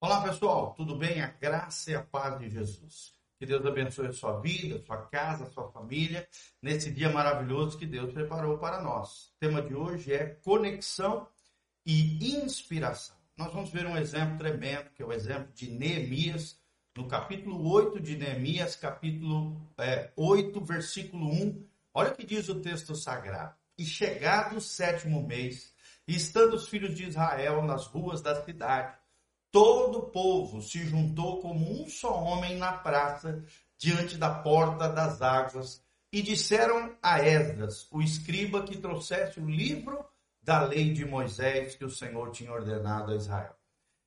Olá pessoal, tudo bem? A graça e a paz de Jesus. Que Deus abençoe a sua vida, a sua casa, a sua família, nesse dia maravilhoso que Deus preparou para nós. O tema de hoje é conexão e inspiração. Nós vamos ver um exemplo tremendo, que é o exemplo de Neemias, no capítulo 8 de Neemias, capítulo é, 8, versículo 1. Olha o que diz o texto sagrado. E chegado o sétimo mês, e estando os filhos de Israel nas ruas da cidade, todo o povo se juntou como um só homem na praça, diante da porta das águas, e disseram a Esdras, o escriba, que trouxesse o livro da lei de Moisés que o Senhor tinha ordenado a Israel.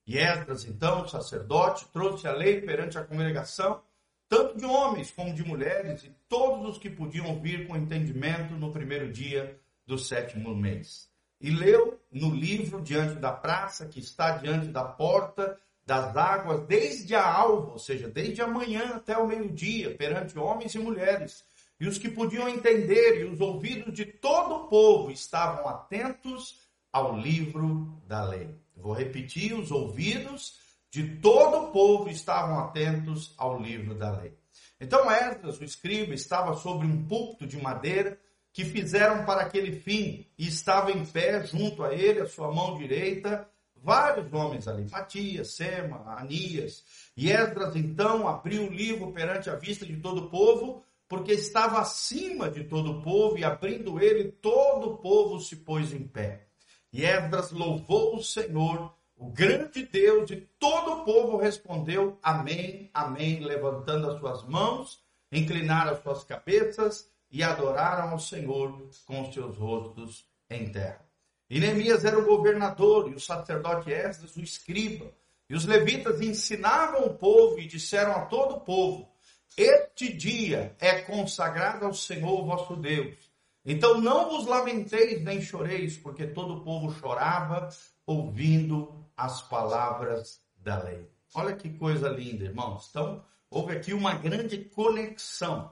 E Esdras, então, o sacerdote, trouxe a lei perante a congregação, tanto de homens como de mulheres, e todos os que podiam vir com entendimento no primeiro dia do sétimo mês e leu no livro diante da praça, que está diante da porta das águas, desde a alva, ou seja, desde a manhã até o meio-dia, perante homens e mulheres. E os que podiam entender e os ouvidos de todo o povo estavam atentos ao livro da lei. Vou repetir: os ouvidos de todo o povo estavam atentos ao livro da lei. Então Esdras, o escriba, estava sobre um púlpito de madeira que fizeram para aquele fim, e estava em pé junto a ele, a sua mão direita, vários homens ali, Matias, Sema, Anias. E Esdras então abriu o livro perante a vista de todo o povo, porque estava acima de todo o povo, e abrindo ele, todo o povo se pôs em pé. E Esdras louvou o Senhor, o grande Deus, e todo o povo respondeu: Amém, Amém, levantando as suas mãos, inclinaram as suas cabeças e adoraram ao Senhor com seus rostos em terra. E Neemias era o governador e o sacerdote Esdras o escriba. E os levitas ensinavam o povo e disseram a todo o povo: Este dia é consagrado ao Senhor vosso Deus. Então não vos lamenteis nem choreis, porque todo o povo chorava ouvindo as palavras da lei. Olha que coisa linda, irmãos. Então, houve aqui uma grande conexão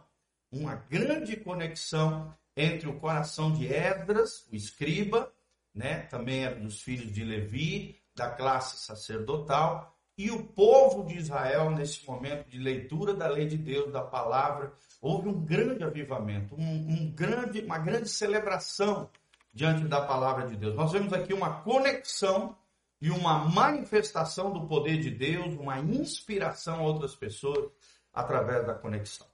uma grande conexão entre o coração de Esdras, o escriba, né, também era dos filhos de Levi, da classe sacerdotal, e o povo de Israel nesse momento de leitura da lei de Deus, da palavra, houve um grande avivamento, um, um grande, uma grande celebração diante da palavra de Deus. Nós vemos aqui uma conexão e uma manifestação do poder de Deus, uma inspiração a outras pessoas através da conexão.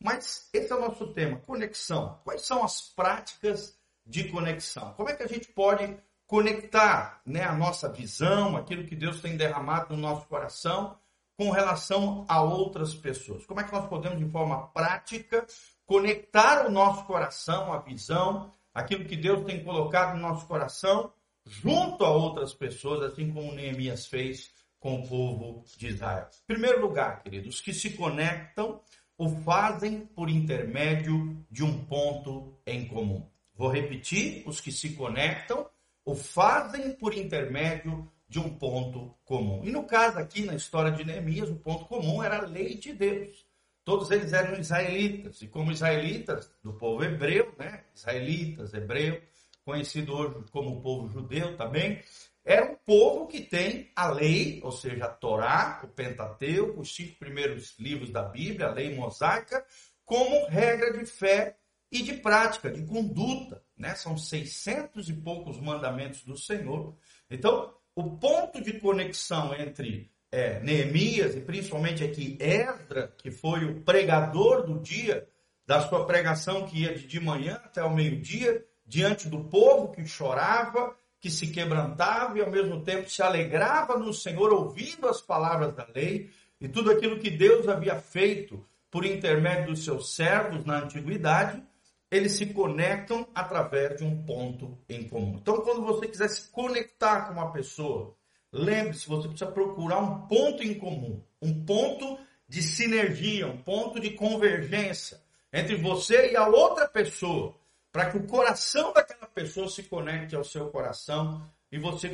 Mas esse é o nosso tema, conexão. Quais são as práticas de conexão? Como é que a gente pode conectar né, a nossa visão, aquilo que Deus tem derramado no nosso coração, com relação a outras pessoas? Como é que nós podemos, de forma prática, conectar o nosso coração, a visão, aquilo que Deus tem colocado no nosso coração, junto a outras pessoas, assim como Neemias fez com o povo de Israel? Em primeiro lugar, queridos, que se conectam o fazem por intermédio de um ponto em comum. Vou repetir: os que se conectam o fazem por intermédio de um ponto comum. E no caso aqui, na história de Neemias, o ponto comum era a lei de Deus. Todos eles eram israelitas, e como israelitas do povo hebreu, né? Israelitas, hebreu, conhecido hoje como povo judeu também, era um povo que tem a lei, ou seja, a Torá, o Pentateuco, os cinco primeiros livros da Bíblia, a lei mosaica, como regra de fé e de prática, de conduta. Né? São 600 e poucos mandamentos do Senhor. Então, o ponto de conexão entre é, Neemias e principalmente aqui Esdra, que foi o pregador do dia, da sua pregação que ia de manhã até o meio-dia, diante do povo que chorava que se quebrantava e ao mesmo tempo se alegrava no Senhor, ouvindo as palavras da lei e tudo aquilo que Deus havia feito por intermédio dos seus servos na antiguidade, eles se conectam através de um ponto em comum. Então, quando você quiser se conectar com uma pessoa, lembre-se, você precisa procurar um ponto em comum, um ponto de sinergia, um ponto de convergência entre você e a outra pessoa para que o coração daquela pessoa se conecte ao seu coração e você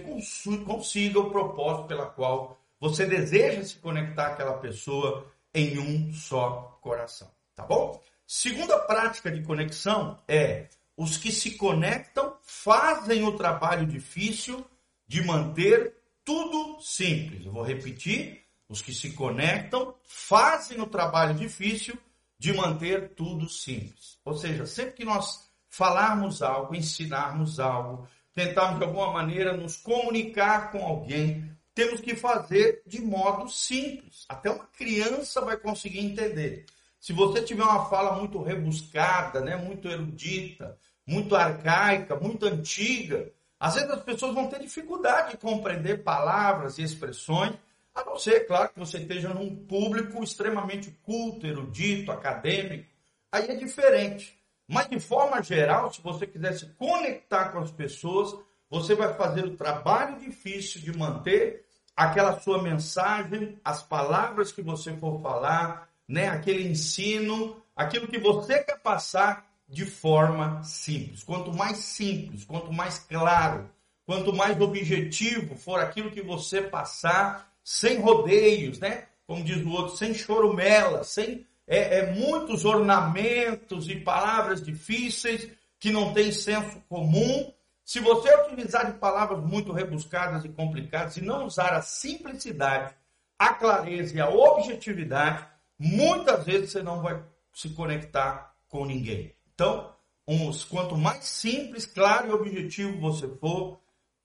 consiga o propósito pela qual você deseja se conectar àquela pessoa em um só coração, tá bom? Segunda prática de conexão é os que se conectam fazem o trabalho difícil de manter tudo simples. Eu vou repetir: os que se conectam fazem o trabalho difícil de manter tudo simples. Ou seja, sempre que nós falarmos algo, ensinarmos algo, tentarmos de alguma maneira nos comunicar com alguém, temos que fazer de modo simples. Até uma criança vai conseguir entender. Se você tiver uma fala muito rebuscada, né, muito erudita, muito arcaica, muito antiga, às vezes as pessoas vão ter dificuldade de compreender palavras e expressões, a não ser, claro, que você esteja num público extremamente culto, erudito, acadêmico. Aí é diferente. Mas de forma geral, se você quiser se conectar com as pessoas, você vai fazer o trabalho difícil de manter aquela sua mensagem, as palavras que você for falar, né, aquele ensino, aquilo que você quer passar de forma simples. Quanto mais simples, quanto mais claro, quanto mais objetivo for aquilo que você passar, sem rodeios, né? Como diz o outro, sem chorumela, sem é, é, muitos ornamentos e palavras difíceis que não têm senso comum. Se você utilizar de palavras muito rebuscadas e complicadas e não usar a simplicidade, a clareza e a objetividade, muitas vezes você não vai se conectar com ninguém. Então, uns, quanto mais simples, claro e objetivo você for,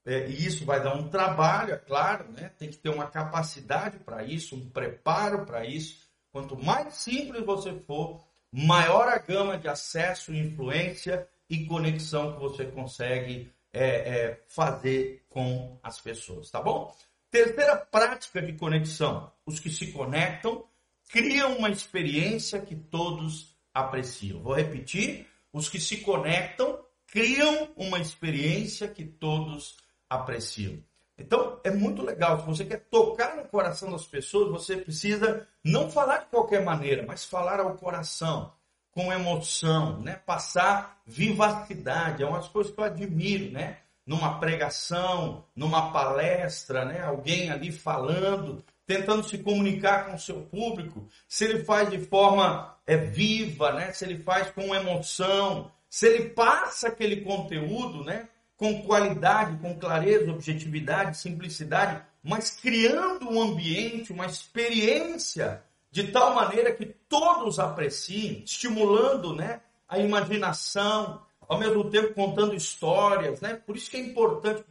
é, e isso vai dar um trabalho, é claro, né? tem que ter uma capacidade para isso, um preparo para isso. Quanto mais simples você for, maior a gama de acesso, influência e conexão que você consegue é, é, fazer com as pessoas, tá bom? Terceira prática de conexão: os que se conectam criam uma experiência que todos apreciam. Vou repetir: os que se conectam criam uma experiência que todos apreciam. Então, é muito legal. Se você quer tocar no coração das pessoas, você precisa não falar de qualquer maneira, mas falar ao coração, com emoção, né? Passar vivacidade. É uma das coisas que eu admiro, né? Numa pregação, numa palestra, né? Alguém ali falando, tentando se comunicar com o seu público. Se ele faz de forma é, viva, né? Se ele faz com emoção, se ele passa aquele conteúdo, né? Com qualidade, com clareza, objetividade, simplicidade, mas criando um ambiente, uma experiência de tal maneira que todos apreciem, estimulando né, a imaginação, ao mesmo tempo contando histórias. Né? Por isso que é importante,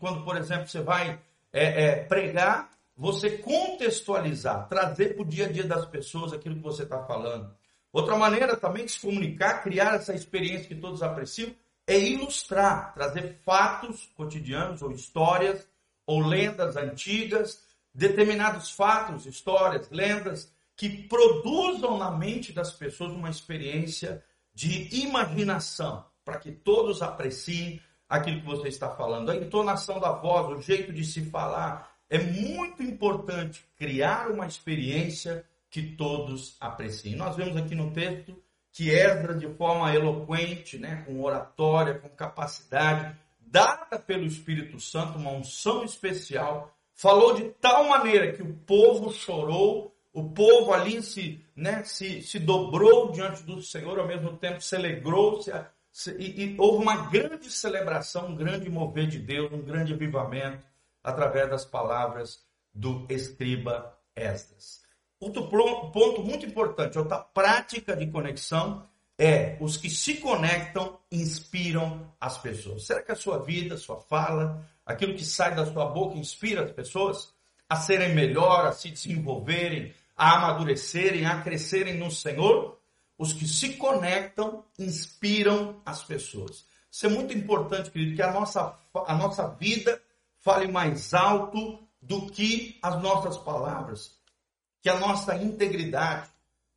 quando, por exemplo, você vai é, é, pregar, você contextualizar, trazer para o dia a dia das pessoas aquilo que você está falando. Outra maneira também de se comunicar, criar essa experiência que todos apreciam, é ilustrar, trazer fatos cotidianos ou histórias ou lendas antigas, determinados fatos, histórias, lendas que produzam na mente das pessoas uma experiência de imaginação, para que todos apreciem aquilo que você está falando. A entonação da voz, o jeito de se falar, é muito importante criar uma experiência que todos apreciem. Nós vemos aqui no texto que Esdras, de forma eloquente, né, com oratória, com capacidade, dada pelo Espírito Santo, uma unção especial, falou de tal maneira que o povo chorou, o povo ali se, né, se, se dobrou diante do Senhor, ao mesmo tempo se alegrou, se, se, e, e houve uma grande celebração, um grande mover de Deus, um grande avivamento, através das palavras do escriba Esdras. Outro ponto muito importante, outra prática de conexão é os que se conectam inspiram as pessoas. Será que a sua vida, sua fala, aquilo que sai da sua boca inspira as pessoas a serem melhor, a se desenvolverem, a amadurecerem, a crescerem no Senhor? Os que se conectam inspiram as pessoas. Isso é muito importante, querido, que a nossa, a nossa vida fale mais alto do que as nossas palavras que a nossa integridade,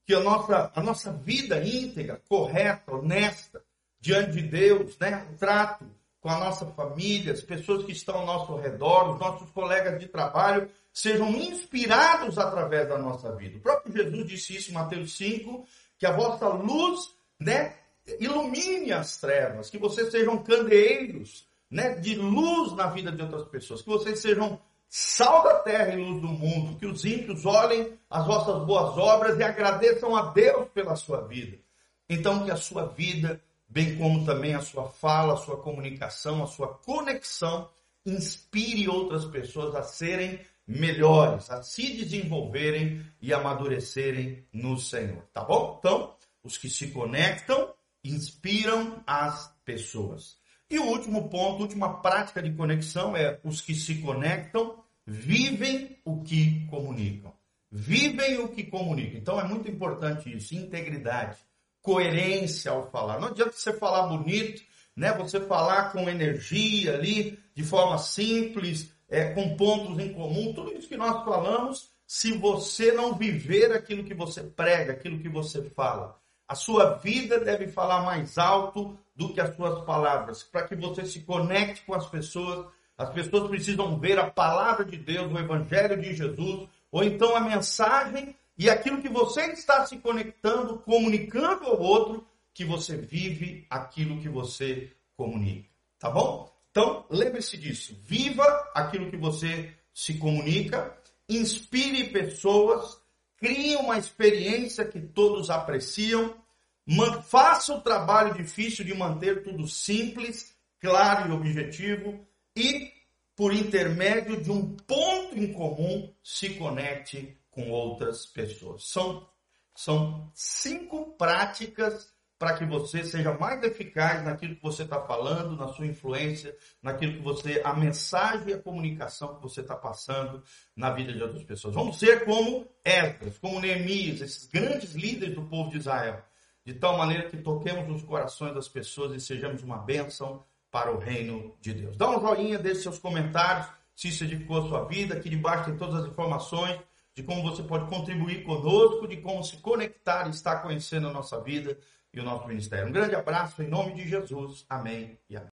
que a nossa, a nossa vida íntegra, correta, honesta, diante de Deus, né? o trato com a nossa família, as pessoas que estão ao nosso redor, os nossos colegas de trabalho, sejam inspirados através da nossa vida. O próprio Jesus disse isso em Mateus 5, que a vossa luz né, ilumine as trevas, que vocês sejam candeeiros né, de luz na vida de outras pessoas, que vocês sejam sal da terra e luz do mundo, que os ímpios olhem as vossas boas obras e agradeçam a Deus pela sua vida. Então, que a sua vida, bem como também a sua fala, a sua comunicação, a sua conexão, inspire outras pessoas a serem melhores, a se desenvolverem e amadurecerem no Senhor, tá bom? Então, os que se conectam inspiram as pessoas. E o último ponto, última prática de conexão é os que se conectam vivem o que comunicam. Vivem o que comunicam. Então é muito importante isso, integridade, coerência ao falar. Não adianta você falar bonito, né? Você falar com energia ali, de forma simples, é, com pontos em comum, tudo isso que nós falamos, se você não viver aquilo que você prega, aquilo que você fala. A sua vida deve falar mais alto do que as suas palavras, para que você se conecte com as pessoas. As pessoas precisam ver a palavra de Deus, o Evangelho de Jesus, ou então a mensagem e aquilo que você está se conectando, comunicando ao outro, que você vive aquilo que você comunica. Tá bom? Então, lembre-se disso. Viva aquilo que você se comunica, inspire pessoas, crie uma experiência que todos apreciam, faça o trabalho difícil de manter tudo simples, claro e objetivo e, por intermédio de um ponto em comum, se conecte com outras pessoas. São, são cinco práticas para que você seja mais eficaz naquilo que você está falando, na sua influência, naquilo que você, a mensagem e a comunicação que você está passando na vida de outras pessoas. Vamos ser como Esdras, como Neemias, esses grandes líderes do povo de Israel, de tal maneira que toquemos nos corações das pessoas e sejamos uma bênção para o reino de Deus. Dá um joinha, deixe seus comentários, se isso edificou a sua vida, aqui debaixo tem todas as informações de como você pode contribuir conosco, de como se conectar e estar conhecendo a nossa vida e o nosso ministério. Um grande abraço em nome de Jesus. Amém e amém.